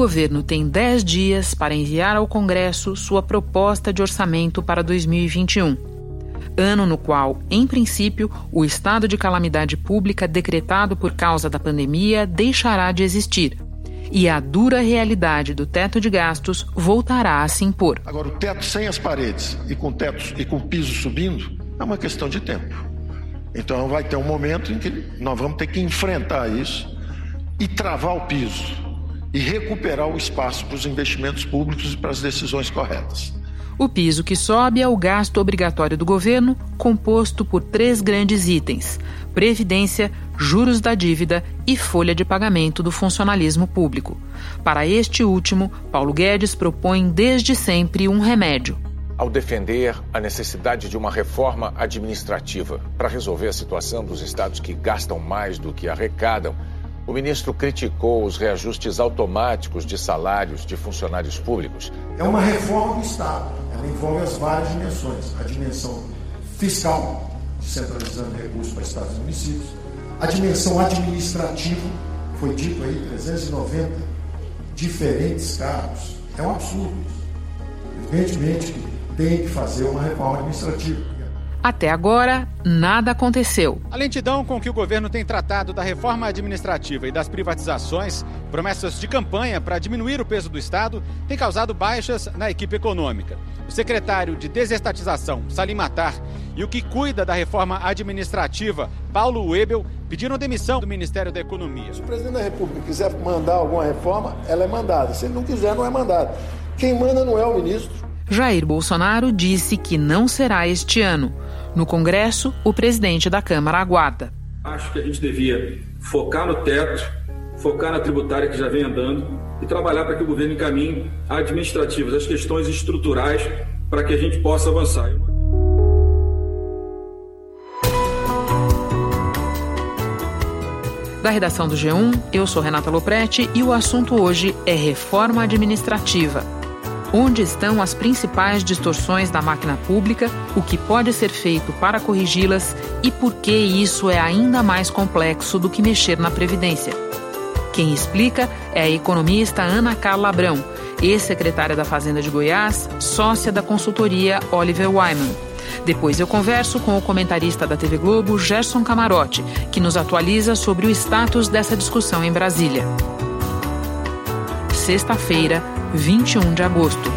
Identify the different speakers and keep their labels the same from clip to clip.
Speaker 1: governo tem 10 dias para enviar ao Congresso sua proposta de orçamento para 2021. Ano no qual, em princípio, o estado de calamidade pública decretado por causa da pandemia deixará de existir e a dura realidade do teto de gastos voltará a se impor.
Speaker 2: Agora, o teto sem as paredes e com teto e com o piso subindo é uma questão de tempo. Então vai ter um momento em que nós vamos ter que enfrentar isso e travar o piso e recuperar o espaço para os investimentos públicos e para as decisões corretas.
Speaker 1: O piso que sobe é o gasto obrigatório do governo, composto por três grandes itens: previdência, juros da dívida e folha de pagamento do funcionalismo público. Para este último, Paulo Guedes propõe desde sempre um remédio.
Speaker 3: Ao defender a necessidade de uma reforma administrativa para resolver a situação dos estados que gastam mais do que arrecadam, o ministro criticou os reajustes automáticos de salários de funcionários públicos.
Speaker 4: É uma reforma do Estado. Ela envolve as várias dimensões: a dimensão fiscal, centralizando recursos para estados e municípios, a dimensão administrativa, foi dito aí 390 diferentes cargos. É um absurdo. Evidentemente que tem que fazer uma reforma administrativa.
Speaker 1: Até agora, nada aconteceu.
Speaker 5: A lentidão com que o governo tem tratado da reforma administrativa e das privatizações, promessas de campanha para diminuir o peso do Estado, tem causado baixas na equipe econômica. O secretário de Desestatização, Salim Matar, e o que cuida da reforma administrativa, Paulo Webel, pediram demissão do Ministério da Economia.
Speaker 6: Se o presidente da República quiser mandar alguma reforma, ela é mandada. Se ele não quiser, não é mandada. Quem manda não é o ministro.
Speaker 1: Jair Bolsonaro disse que não será este ano. No Congresso, o presidente da Câmara aguarda.
Speaker 7: Acho que a gente devia focar no teto, focar na tributária que já vem andando e trabalhar para que o governo encaminhe administrativas, as questões estruturais, para que a gente possa avançar.
Speaker 1: Da redação do G1, eu sou Renata Loprete e o assunto hoje é reforma administrativa. Onde estão as principais distorções da máquina pública, o que pode ser feito para corrigi-las e por que isso é ainda mais complexo do que mexer na Previdência. Quem explica é a economista Ana Carla Abrão, ex-secretária da Fazenda de Goiás, sócia da consultoria Oliver Wyman. Depois eu converso com o comentarista da TV Globo, Gerson Camarote, que nos atualiza sobre o status dessa discussão em Brasília. Sexta-feira, 21 de agosto.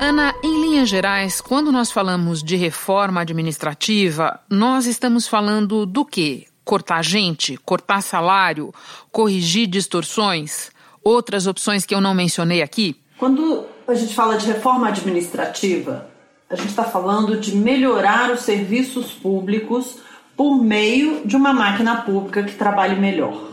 Speaker 1: Ana, em linhas gerais, quando nós falamos de reforma administrativa, nós estamos falando do quê? Cortar gente, cortar salário, corrigir distorções, outras opções que eu não mencionei aqui?
Speaker 8: Quando a gente fala de reforma administrativa, a gente está falando de melhorar os serviços públicos por meio de uma máquina pública que trabalhe melhor.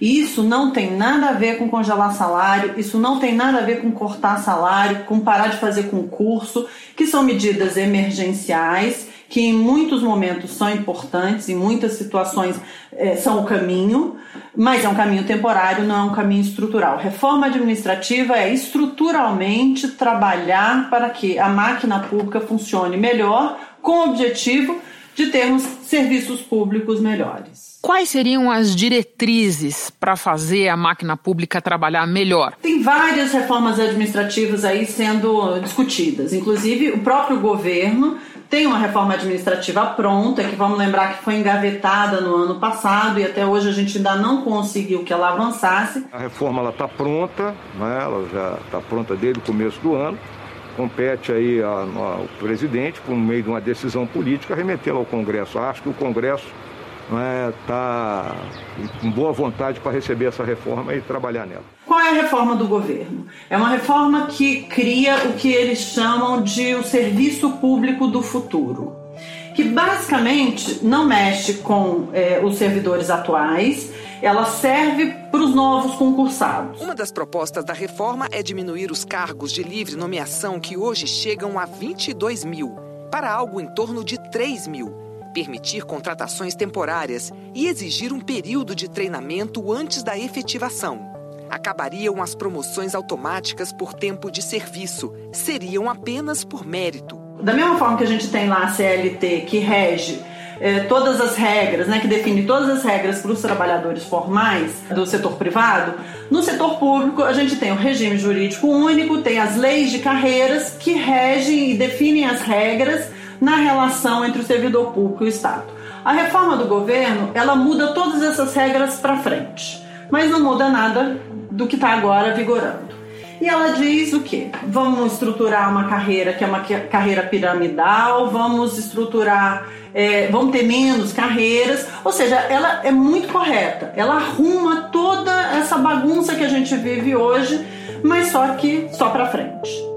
Speaker 8: Isso não tem nada a ver com congelar salário, isso não tem nada a ver com cortar salário, com parar de fazer concurso, que são medidas emergenciais, que em muitos momentos são importantes, em muitas situações é, são o caminho, mas é um caminho temporário, não é um caminho estrutural. Reforma administrativa é estruturalmente trabalhar para que a máquina pública funcione melhor, com o objetivo de termos serviços públicos melhores.
Speaker 1: Quais seriam as diretrizes para fazer a máquina pública trabalhar melhor?
Speaker 8: Tem várias reformas administrativas aí sendo discutidas. Inclusive, o próprio governo tem uma reforma administrativa pronta, que vamos lembrar que foi engavetada no ano passado e até hoje a gente ainda não conseguiu que ela avançasse.
Speaker 9: A reforma está pronta, né? ela já está pronta desde o começo do ano. Compete aí ao presidente, por meio de uma decisão política, remetê-la ao Congresso. Acho que o Congresso está né, com boa vontade para receber essa reforma e trabalhar nela.
Speaker 8: Qual é a reforma do governo? É uma reforma que cria o que eles chamam de o serviço público do futuro, que basicamente não mexe com é, os servidores atuais, ela serve para os novos concursados.
Speaker 10: Uma das propostas da reforma é diminuir os cargos de livre nomeação que hoje chegam a 22 mil, para algo em torno de 3 mil permitir contratações temporárias e exigir um período de treinamento antes da efetivação. Acabariam as promoções automáticas por tempo de serviço, seriam apenas por mérito.
Speaker 8: Da mesma forma que a gente tem lá a CLT que rege é, todas as regras, né, que define todas as regras para os trabalhadores formais do setor privado, no setor público a gente tem o regime jurídico único, tem as leis de carreiras que regem e definem as regras na relação entre o servidor público e o Estado. A reforma do governo ela muda todas essas regras para frente, mas não muda nada do que está agora vigorando. E ela diz o quê? Vamos estruturar uma carreira que é uma carreira piramidal, vamos estruturar, é, vamos ter menos carreiras, ou seja, ela é muito correta. Ela arruma toda essa bagunça que a gente vive hoje, mas só que só para frente.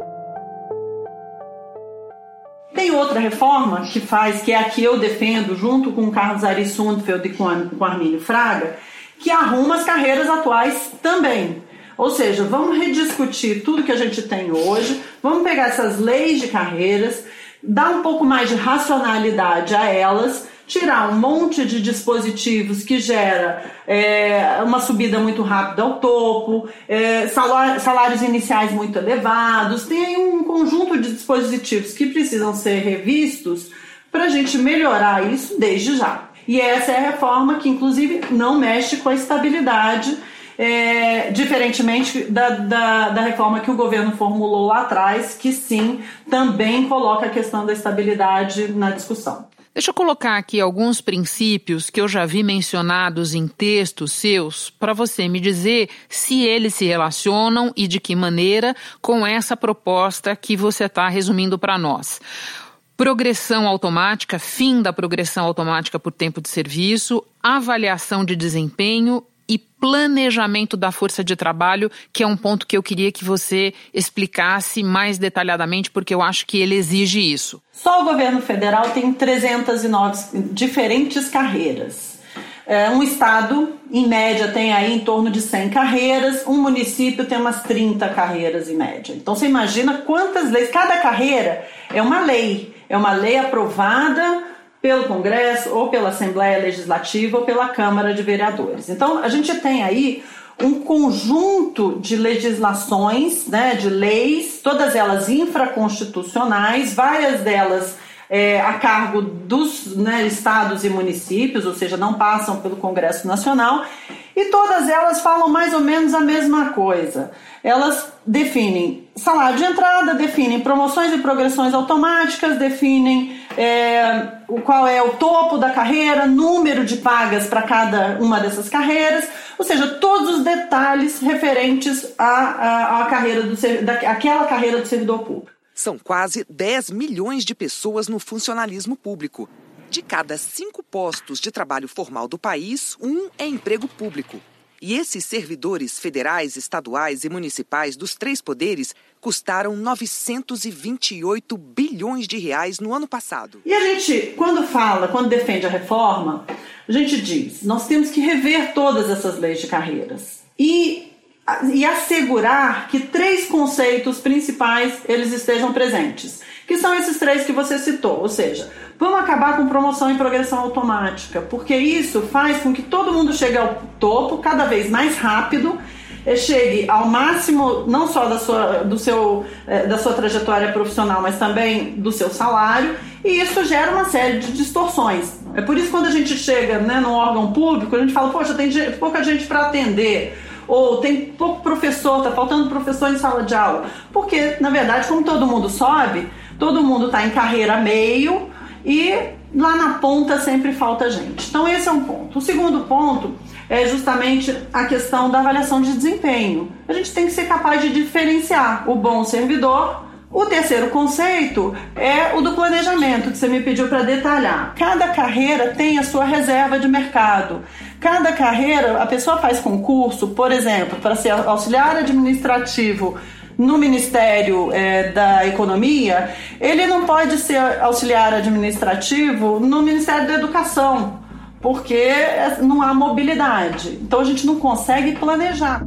Speaker 8: Tem outra reforma que faz, que é a que eu defendo, junto com o Carlos Ari Sundfeld e com, com Armínio Fraga, que arruma as carreiras atuais também. Ou seja, vamos rediscutir tudo que a gente tem hoje, vamos pegar essas leis de carreiras, dar um pouco mais de racionalidade a elas, tirar um monte de dispositivos que gera é, uma subida muito rápida ao topo, é, salários iniciais muito elevados, tem aí um conjunto de dispositivos que precisam ser revistos para a gente melhorar isso desde já. E essa é a reforma que, inclusive, não mexe com a estabilidade é, diferentemente da, da, da, reforma que o governo formulou lá atrás, que sim, também coloca a questão da estabilidade na discussão.
Speaker 1: Deixa eu colocar aqui alguns princípios que eu já vi mencionados em textos seus, para você me dizer se eles se relacionam e de que maneira com essa proposta que você está resumindo para nós. Progressão automática, fim da progressão automática por tempo de serviço, avaliação de desempenho e planejamento da força de trabalho, que é um ponto que eu queria que você explicasse mais detalhadamente, porque eu acho que ele exige isso.
Speaker 8: Só o governo federal tem 309 diferentes carreiras. É, um estado, em média, tem aí em torno de 100 carreiras, um município tem umas 30 carreiras em média. Então você imagina quantas leis, cada carreira é uma lei, é uma lei aprovada pelo Congresso, ou pela Assembleia Legislativa, ou pela Câmara de Vereadores. Então, a gente tem aí um conjunto de legislações, né, de leis, todas elas infraconstitucionais, várias delas é, a cargo dos né, estados e municípios, ou seja, não passam pelo Congresso Nacional, e todas elas falam mais ou menos a mesma coisa. Elas definem salário de entrada, definem promoções e progressões automáticas, definem é, qual é o topo da carreira, número de pagas para cada uma dessas carreiras, ou seja, todos os detalhes referentes à, à, à carreira do, daquela carreira do servidor público.
Speaker 10: São quase 10 milhões de pessoas no funcionalismo público. De cada cinco postos de trabalho formal do país, um é emprego público. E esses servidores federais, estaduais e municipais dos três poderes custaram 928 bilhões de reais no ano passado.
Speaker 8: E a gente, quando fala, quando defende a reforma, a gente diz: nós temos que rever todas essas leis de carreiras. E e assegurar que três conceitos principais eles estejam presentes, que são esses três que você citou, ou seja, vamos acabar com promoção e progressão automática, porque isso faz com que todo mundo chegue ao topo cada vez mais rápido, eh, chegue ao máximo não só da sua, do seu, eh, da sua trajetória profissional, mas também do seu salário, e isso gera uma série de distorções. É por isso que quando a gente chega né, no órgão público, a gente fala, poxa, tem pouca gente para atender ou tem pouco professor, tá faltando professor em sala de aula. Porque, na verdade, como todo mundo sobe, todo mundo está em carreira meio e lá na ponta sempre falta gente. Então, esse é um ponto. O segundo ponto é justamente a questão da avaliação de desempenho. A gente tem que ser capaz de diferenciar o bom servidor o terceiro conceito é o do planejamento, que você me pediu para detalhar. Cada carreira tem a sua reserva de mercado. Cada carreira, a pessoa faz concurso, por exemplo, para ser auxiliar administrativo no Ministério é, da Economia, ele não pode ser auxiliar administrativo no Ministério da Educação, porque não há mobilidade. Então a gente não consegue planejar.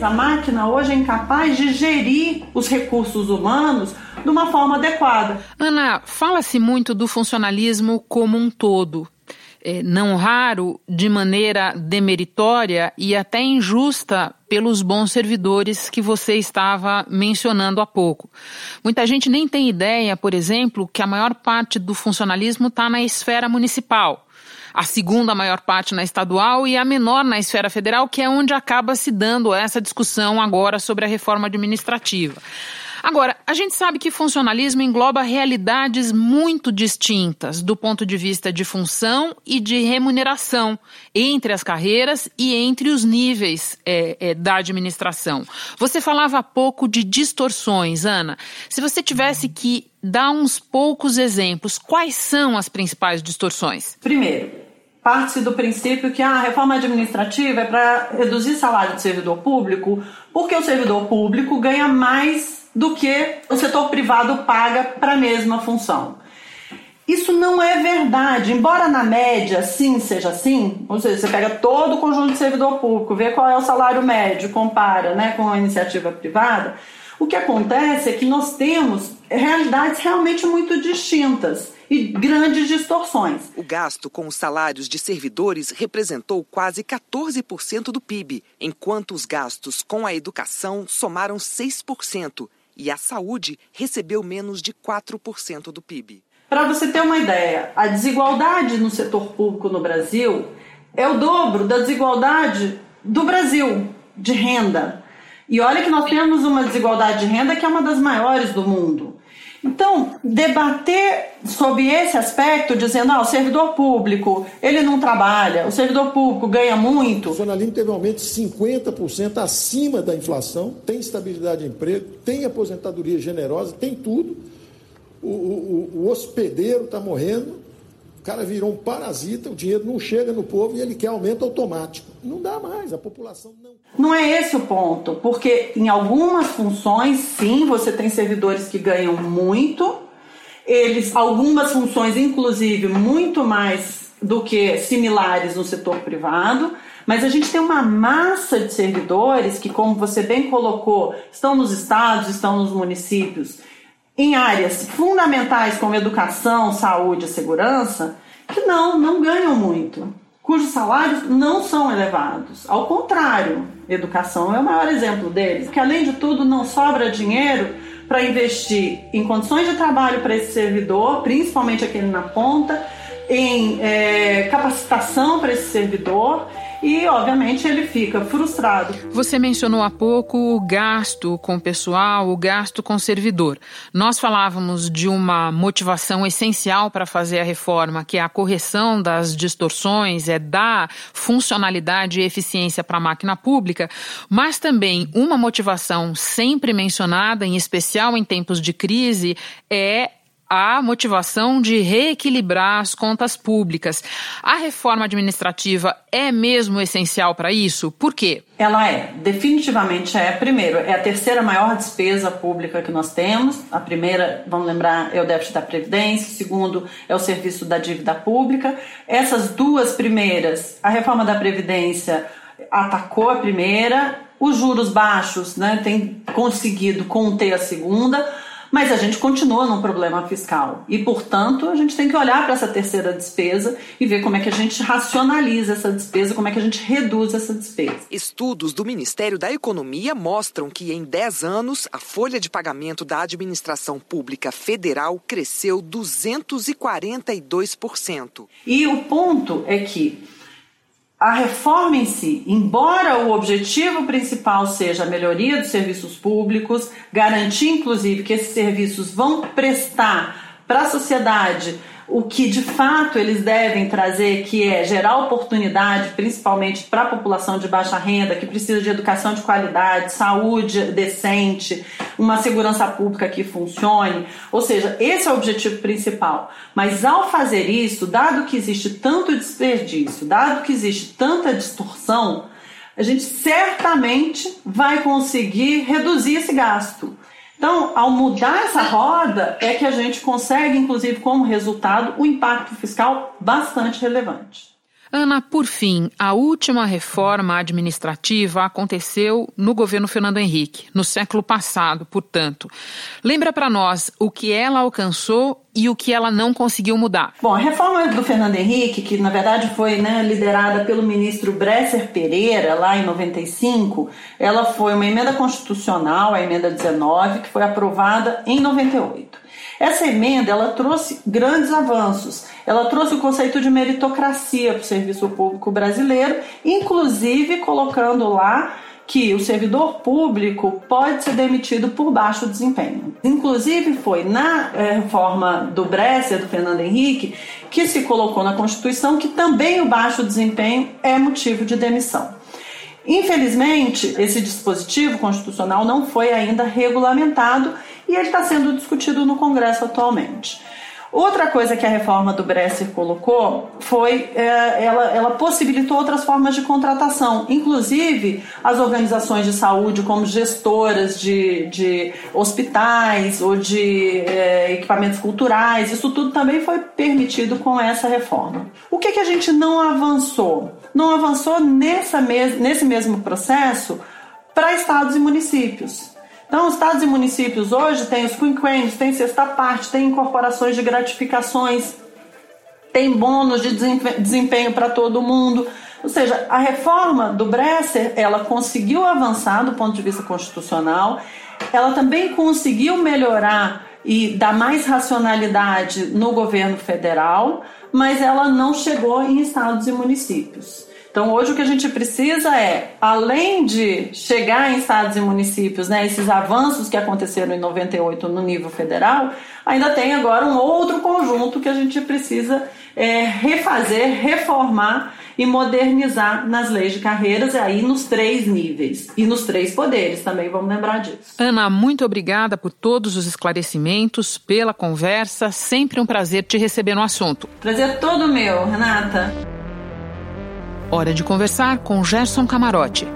Speaker 8: A máquina hoje é incapaz de gerir os recursos humanos de uma forma adequada.
Speaker 1: Ana, fala-se muito do funcionalismo como um todo. é, não raro de maneira demeritória e até injusta pelos bons servidores que você estava mencionando há pouco. Muita gente nem tem ideia, por exemplo, que a maior parte do funcionalismo está na esfera municipal a segunda maior parte na estadual e a menor na esfera federal, que é onde acaba se dando essa discussão agora sobre a reforma administrativa. Agora, a gente sabe que funcionalismo engloba realidades muito distintas do ponto de vista de função e de remuneração entre as carreiras e entre os níveis é, é, da administração. Você falava há pouco de distorções, Ana. Se você tivesse que dar uns poucos exemplos, quais são as principais distorções?
Speaker 8: Primeiro, parte-se do princípio que a reforma administrativa é para reduzir salário de servidor público, porque o servidor público ganha mais do que o setor privado paga para a mesma função. Isso não é verdade, embora na média sim seja assim, ou seja, você pega todo o conjunto de servidor público, vê qual é o salário médio, compara né, com a iniciativa privada, o que acontece é que nós temos realidades realmente muito distintas e grandes distorções.
Speaker 10: O gasto com os salários de servidores representou quase 14% do PIB, enquanto os gastos com a educação somaram 6% e a saúde recebeu menos de 4% do PIB.
Speaker 8: Para você ter uma ideia, a desigualdade no setor público no Brasil é o dobro da desigualdade do Brasil de renda. E olha que nós temos uma desigualdade de renda que é uma das maiores do mundo. Então, debater sobre esse aspecto, dizendo, ah, o servidor público, ele não trabalha, o servidor público ganha muito.
Speaker 6: O funcionalismo teve um aumento de 50% acima da inflação, tem estabilidade de emprego, tem aposentadoria generosa, tem tudo. O, o, o hospedeiro está morrendo, cara virou um parasita, o dinheiro não chega no povo e ele quer aumento automático. Não dá mais, a população não.
Speaker 8: Não é esse o ponto, porque em algumas funções, sim, você tem servidores que ganham muito, eles, algumas funções, inclusive, muito mais do que similares no setor privado. Mas a gente tem uma massa de servidores que, como você bem colocou, estão nos estados, estão nos municípios em áreas fundamentais como educação, saúde e segurança, que não, não ganham muito, cujos salários não são elevados. Ao contrário, educação é o maior exemplo deles, que além de tudo não sobra dinheiro para investir em condições de trabalho para esse servidor, principalmente aquele na ponta, em é, capacitação para esse servidor e, obviamente, ele fica frustrado.
Speaker 1: Você mencionou há pouco o gasto com o pessoal, o gasto com o servidor. Nós falávamos de uma motivação essencial para fazer a reforma, que é a correção das distorções, é dar funcionalidade e eficiência para a máquina pública, mas também uma motivação sempre mencionada, em especial em tempos de crise, é a motivação de reequilibrar as contas públicas. A reforma administrativa é mesmo essencial para isso? Por quê?
Speaker 8: Ela é, definitivamente é. Primeiro, é a terceira maior despesa pública que nós temos. A primeira, vamos lembrar, é o déficit da Previdência. Segundo é o serviço da dívida pública. Essas duas primeiras, a reforma da Previdência atacou a primeira, os juros baixos né, tem conseguido conter a segunda mas a gente continua num problema fiscal e, portanto, a gente tem que olhar para essa terceira despesa e ver como é que a gente racionaliza essa despesa, como é que a gente reduz essa despesa.
Speaker 10: Estudos do Ministério da Economia mostram que em 10 anos a folha de pagamento da administração pública federal cresceu 242%.
Speaker 8: E o ponto é que a reforma em si, embora o objetivo principal seja a melhoria dos serviços públicos, garantir inclusive que esses serviços vão prestar para a sociedade o que de fato eles devem trazer, que é gerar oportunidade, principalmente para a população de baixa renda, que precisa de educação de qualidade, saúde decente, uma segurança pública que funcione. Ou seja, esse é o objetivo principal. Mas ao fazer isso, dado que existe tanto desperdício, dado que existe tanta distorção, a gente certamente vai conseguir reduzir esse gasto. Então, ao mudar essa roda, é que a gente consegue, inclusive, como resultado, o um impacto fiscal bastante relevante.
Speaker 1: Ana, por fim, a última reforma administrativa aconteceu no governo Fernando Henrique, no século passado, portanto. Lembra para nós o que ela alcançou e o que ela não conseguiu mudar.
Speaker 8: Bom, a reforma do Fernando Henrique, que na verdade foi né, liderada pelo ministro Bresser Pereira, lá em 95, ela foi uma emenda constitucional, a emenda 19, que foi aprovada em 98. Essa emenda ela trouxe grandes avanços. Ela trouxe o conceito de meritocracia para o serviço público brasileiro, inclusive colocando lá que o servidor público pode ser demitido por baixo desempenho. Inclusive, foi na eh, reforma do Bresser, do Fernando Henrique, que se colocou na Constituição que também o baixo desempenho é motivo de demissão. Infelizmente, esse dispositivo constitucional não foi ainda regulamentado e ele está sendo discutido no Congresso atualmente. Outra coisa que a reforma do Bresser colocou foi é, ela, ela possibilitou outras formas de contratação, inclusive as organizações de saúde como gestoras de, de hospitais ou de é, equipamentos culturais, isso tudo também foi permitido com essa reforma. O que, que a gente não avançou? Não avançou nessa mes nesse mesmo processo para estados e municípios. Então, estados e municípios hoje têm os quinquênios, tem sexta parte, tem incorporações de gratificações, tem bônus de desempenho para todo mundo. Ou seja, a reforma do Bresser, ela conseguiu avançar do ponto de vista constitucional, ela também conseguiu melhorar e dar mais racionalidade no governo federal, mas ela não chegou em estados e municípios. Então, hoje o que a gente precisa é, além de chegar em estados e municípios, né, esses avanços que aconteceram em 98 no nível federal, ainda tem agora um outro conjunto que a gente precisa é, refazer, reformar e modernizar nas leis de carreiras, e aí nos três níveis e nos três poderes também, vamos lembrar disso.
Speaker 1: Ana, muito obrigada por todos os esclarecimentos, pela conversa, sempre um prazer te receber no assunto.
Speaker 8: Prazer todo meu, Renata.
Speaker 1: Hora de conversar com Gerson Camarote.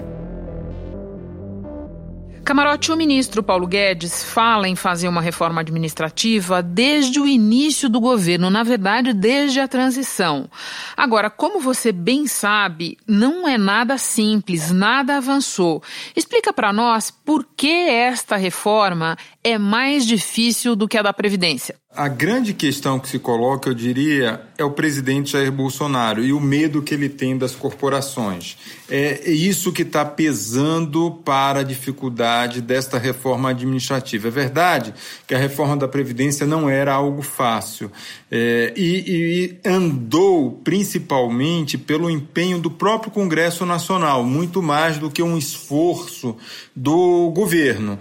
Speaker 1: Camarote, o ministro Paulo Guedes fala em fazer uma reforma administrativa desde o início do governo, na verdade, desde a transição. Agora, como você bem sabe, não é nada simples, nada avançou. Explica para nós por que esta reforma é mais difícil do que a da Previdência.
Speaker 11: A grande questão que se coloca, eu diria, é o presidente Jair Bolsonaro e o medo que ele tem das corporações. É isso que está pesando para a dificuldade desta reforma administrativa. É verdade que a reforma da Previdência não era algo fácil é, e, e andou principalmente pelo empenho do próprio Congresso Nacional, muito mais do que um esforço do governo.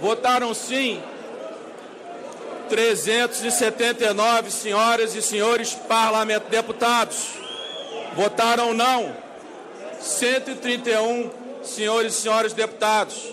Speaker 12: Votaram sim 379 senhoras e senhores parlamento deputados. Votaram não 131 senhores e senhores deputados.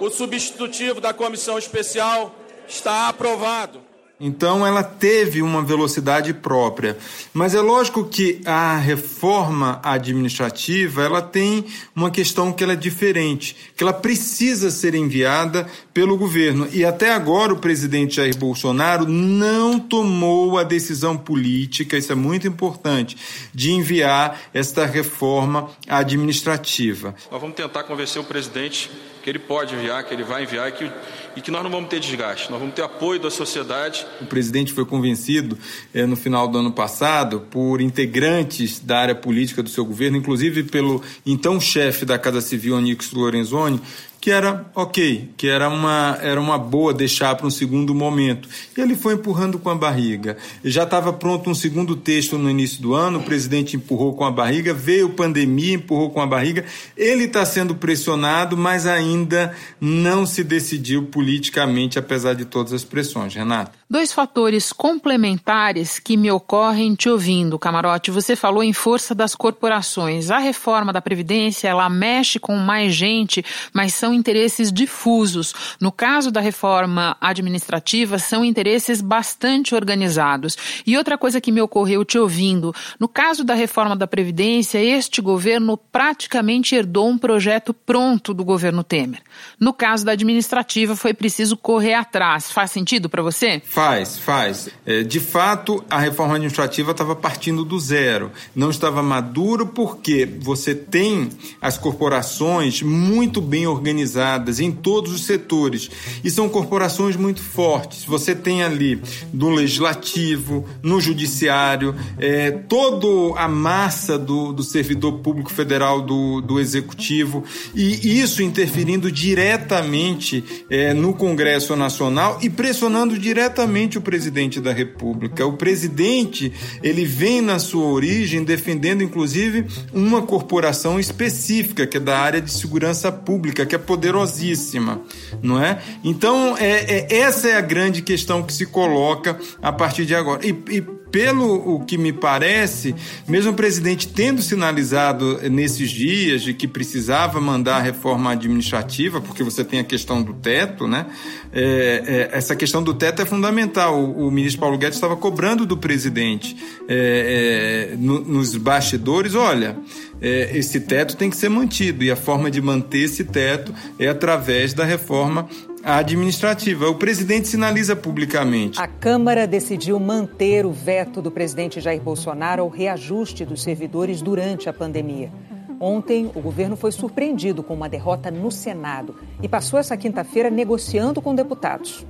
Speaker 12: O substitutivo da comissão especial está aprovado.
Speaker 11: Então ela teve uma velocidade própria. Mas é lógico que a reforma administrativa, ela tem uma questão que ela é diferente, que ela precisa ser enviada pelo governo. E até agora o presidente Jair Bolsonaro não tomou a decisão política, isso é muito importante, de enviar esta reforma administrativa.
Speaker 13: Nós vamos tentar convencer o presidente que ele pode enviar, que ele vai enviar e que, e que nós não vamos ter desgaste, nós vamos ter apoio da sociedade.
Speaker 11: O presidente foi convencido é, no final do ano passado por integrantes da área política do seu governo, inclusive pelo então chefe da Casa Civil, Onix Lorenzoni, que era ok, que era uma, era uma boa deixar para um segundo momento. E ele foi empurrando com a barriga. Já estava pronto um segundo texto no início do ano, o presidente empurrou com a barriga, veio pandemia, empurrou com a barriga. Ele está sendo pressionado, mas ainda não se decidiu politicamente, apesar de todas as pressões. Renato?
Speaker 1: Dois fatores complementares que me ocorrem te ouvindo, Camarote. Você falou em força das corporações. A reforma da Previdência, ela mexe com mais gente, mas são interesses difusos. No caso da reforma administrativa, são interesses bastante organizados. E outra coisa que me ocorreu te ouvindo, no caso da reforma da Previdência, este governo praticamente herdou um projeto pronto do governo Temer. No caso da administrativa, foi preciso correr atrás. Faz sentido para você?
Speaker 11: Faz, faz. É, de fato, a reforma administrativa estava partindo do zero. Não estava maduro porque você tem as corporações muito bem organizadas em todos os setores. E são corporações muito fortes. Você tem ali no legislativo, no judiciário, é, toda a massa do, do servidor público federal do, do executivo. E isso interferindo diretamente é, no Congresso Nacional e pressionando diretamente exatamente o presidente da República. O presidente, ele vem na sua origem defendendo inclusive uma corporação específica, que é da área de segurança pública, que é poderosíssima, não é? Então, é, é essa é a grande questão que se coloca a partir de agora. E, e pelo o que me parece, mesmo o presidente tendo sinalizado nesses dias de que precisava mandar a reforma administrativa, porque você tem a questão do teto, né? É, é, essa questão do teto é fundamental. O, o, ministro Paulo Guedes estava cobrando do presidente é, é no, nos bastidores, olha, é, esse teto tem que ser mantido e a forma de manter esse teto é através da reforma administrativa. O presidente sinaliza publicamente.
Speaker 14: A Câmara decidiu manter o veto do presidente Jair Bolsonaro ao reajuste dos servidores durante a pandemia. Ontem, o governo foi surpreendido com uma derrota no Senado e passou essa quinta-feira negociando com deputados.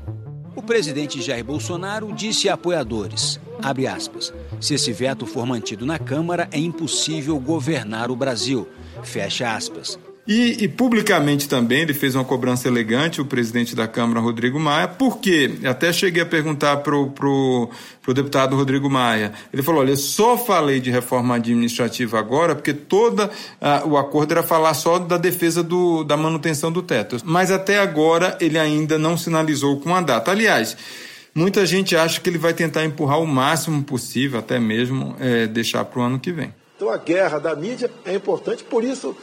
Speaker 15: O presidente Jair Bolsonaro disse a apoiadores, aspas, se esse veto for mantido na Câmara, é impossível governar o Brasil, fecha aspas.
Speaker 11: E, e, publicamente também ele fez uma cobrança elegante, o presidente da Câmara, Rodrigo Maia, porque até cheguei a perguntar para o pro, pro deputado Rodrigo Maia. Ele falou: olha, só falei de reforma administrativa agora porque todo o acordo era falar só da defesa do, da manutenção do teto. Mas até agora ele ainda não sinalizou com a data. Aliás. Muita gente acha que ele vai tentar empurrar o máximo possível, até mesmo é, deixar para o ano que vem.
Speaker 6: Então a guerra da mídia é importante, por isso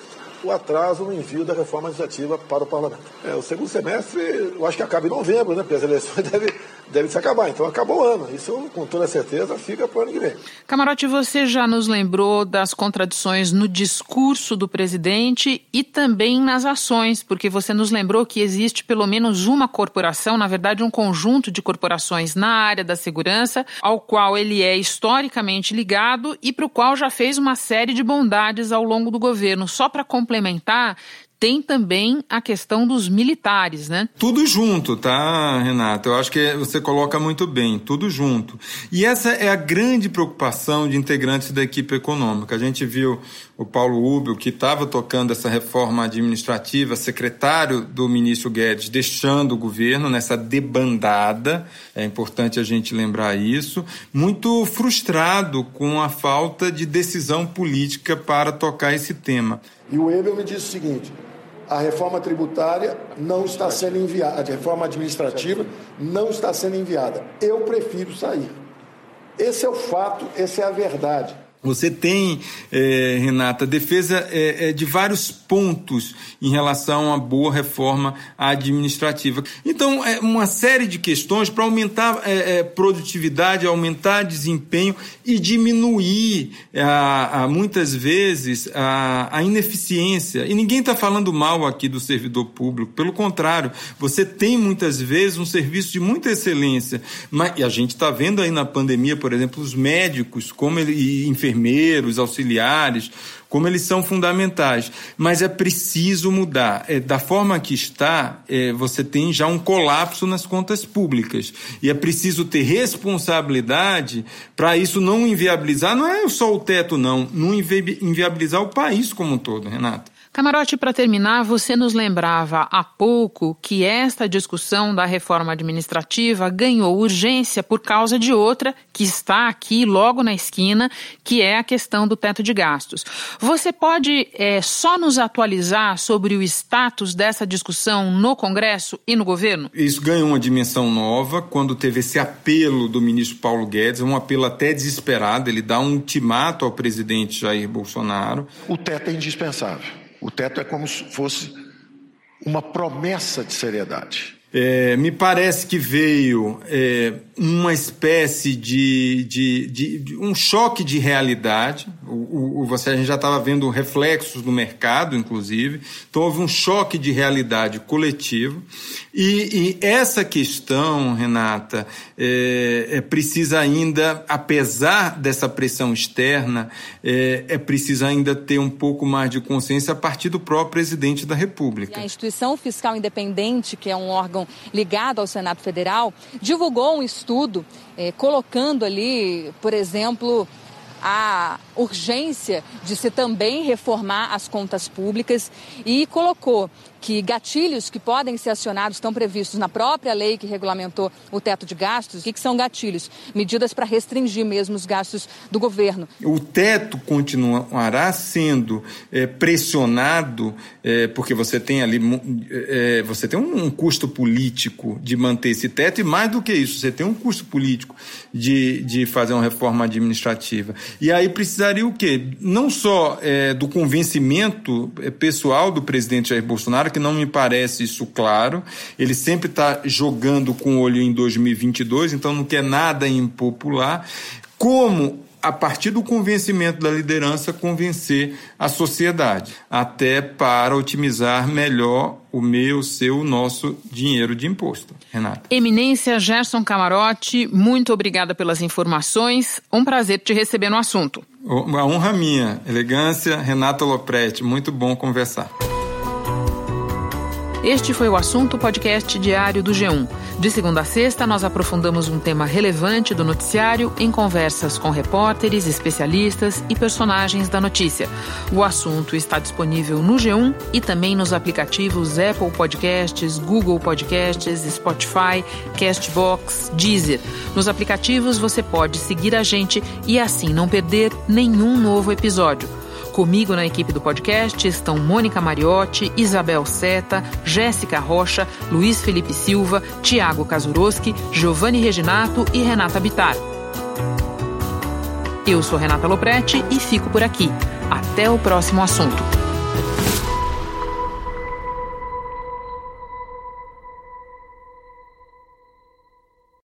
Speaker 6: o atraso no envio da reforma legislativa para o parlamento. É, o segundo semestre, eu acho que acaba em novembro, né? Porque as eleições devem, se acabar. Então acabou o ano. Isso, com toda certeza, fica para o ano que vem.
Speaker 1: Camarote, você já nos lembrou das contradições no discurso do presidente e também nas ações, porque você nos lembrou que existe pelo menos uma corporação, na verdade, um conjunto de corporações na área da segurança, ao qual ele é historicamente ligado e para o qual já fez uma série de bondades ao longo do governo. Só para completar complementar, tem também a questão dos militares, né?
Speaker 11: Tudo junto, tá, Renato? Eu acho que você coloca muito bem, tudo junto. E essa é a grande preocupação de integrantes da equipe econômica. A gente viu o Paulo Ubel, que estava tocando essa reforma administrativa, secretário do ministro Guedes, deixando o governo nessa debandada, é importante a gente lembrar isso, muito frustrado com a falta de decisão política para tocar esse tema.
Speaker 6: E o Ebel me disse o seguinte: a reforma tributária não está sendo enviada, a reforma administrativa não está sendo enviada. Eu prefiro sair. Esse é o fato, essa é a verdade.
Speaker 11: Você tem, é, Renata, defesa é, é, de vários pontos em relação uma boa reforma administrativa. Então, é uma série de questões para aumentar produtividade, aumentar desempenho e diminuir, a, a muitas vezes, a, a, ineficiência. E ninguém está falando mal aqui do servidor público, pelo contrário, você tem muitas vezes um serviço de muita excelência. Mas, e a gente está vendo aí na pandemia, por exemplo, os médicos, como ele, e enfermeiros, enfermeiros, auxiliares, como eles são fundamentais. Mas é preciso mudar. É, da forma que está, é, você tem já um colapso nas contas públicas. E é preciso ter responsabilidade para isso não inviabilizar, não é só o teto, não, não inviabilizar o país como um todo, Renato.
Speaker 1: Camarote, para terminar, você nos lembrava há pouco que esta discussão da reforma administrativa ganhou urgência por causa de outra que está aqui logo na esquina, que é a questão do teto de gastos. Você pode é, só nos atualizar sobre o status dessa discussão no Congresso e no governo?
Speaker 11: Isso ganhou uma dimensão nova quando teve esse apelo do ministro Paulo Guedes, um apelo até desesperado, ele dá um ultimato ao presidente Jair Bolsonaro.
Speaker 2: O teto é indispensável. O teto é como se fosse uma promessa de seriedade.
Speaker 11: É, me parece que veio é, uma espécie de, de, de, de, um choque de realidade. O, o, você, a gente já estava vendo reflexos no mercado, inclusive. Então houve um choque de realidade coletivo. E, e essa questão, Renata, é, é, precisa ainda, apesar dessa pressão externa, é, é preciso ainda ter um pouco mais de consciência a partir do próprio presidente da República.
Speaker 16: E a instituição fiscal independente, que é um órgão ligado ao Senado Federal, divulgou um estudo eh, colocando ali, por exemplo, a urgência de se também reformar as contas públicas e colocou que gatilhos que podem ser acionados estão previstos na própria lei que regulamentou o teto de gastos. O que, que são gatilhos? Medidas para restringir mesmo os gastos do governo.
Speaker 11: O teto continuará sendo é, pressionado, é, porque você tem ali é, você tem um, um, custo político de manter esse teto, e mais do que isso, você tem um custo político de, de fazer uma reforma administrativa. E aí precisaria o quê? Não só é, do convencimento é, pessoal do presidente Jair Bolsonaro, que não me parece isso claro. Ele sempre está jogando com o olho em 2022, então não quer nada impopular. Como a partir do convencimento da liderança, convencer a sociedade, até para otimizar melhor o meu, o seu, o nosso dinheiro de imposto. Renata.
Speaker 1: Eminência Gerson Camarote, muito obrigada pelas informações. Um prazer te receber no assunto.
Speaker 11: Uma honra minha. Elegância, Renata Lopretti. Muito bom conversar.
Speaker 1: Este foi o assunto podcast diário do G1. De segunda a sexta, nós aprofundamos um tema relevante do noticiário em conversas com repórteres, especialistas e personagens da notícia. O assunto está disponível no G1 e também nos aplicativos Apple Podcasts, Google Podcasts, Spotify, Castbox, Deezer. Nos aplicativos você pode seguir a gente e assim não perder nenhum novo episódio. Comigo na equipe do podcast estão Mônica Mariotti, Isabel Seta, Jéssica Rocha, Luiz Felipe Silva, Tiago Kazuroski, Giovanni Reginato e Renata Bitar. Eu sou Renata Loprete e fico por aqui. Até o próximo assunto.